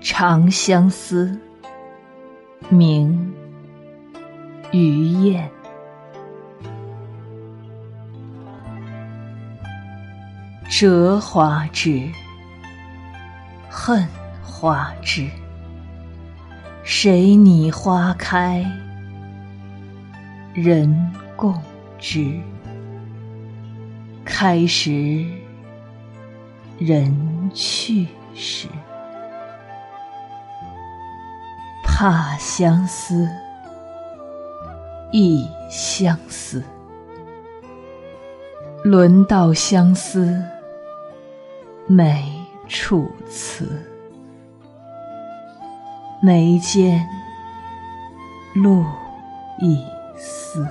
长相思，明余燕。折花枝，恨花枝。谁拟花开，人共知。开时，人去怕相思，亦相思。轮到相思，每处辞。眉间，露一丝。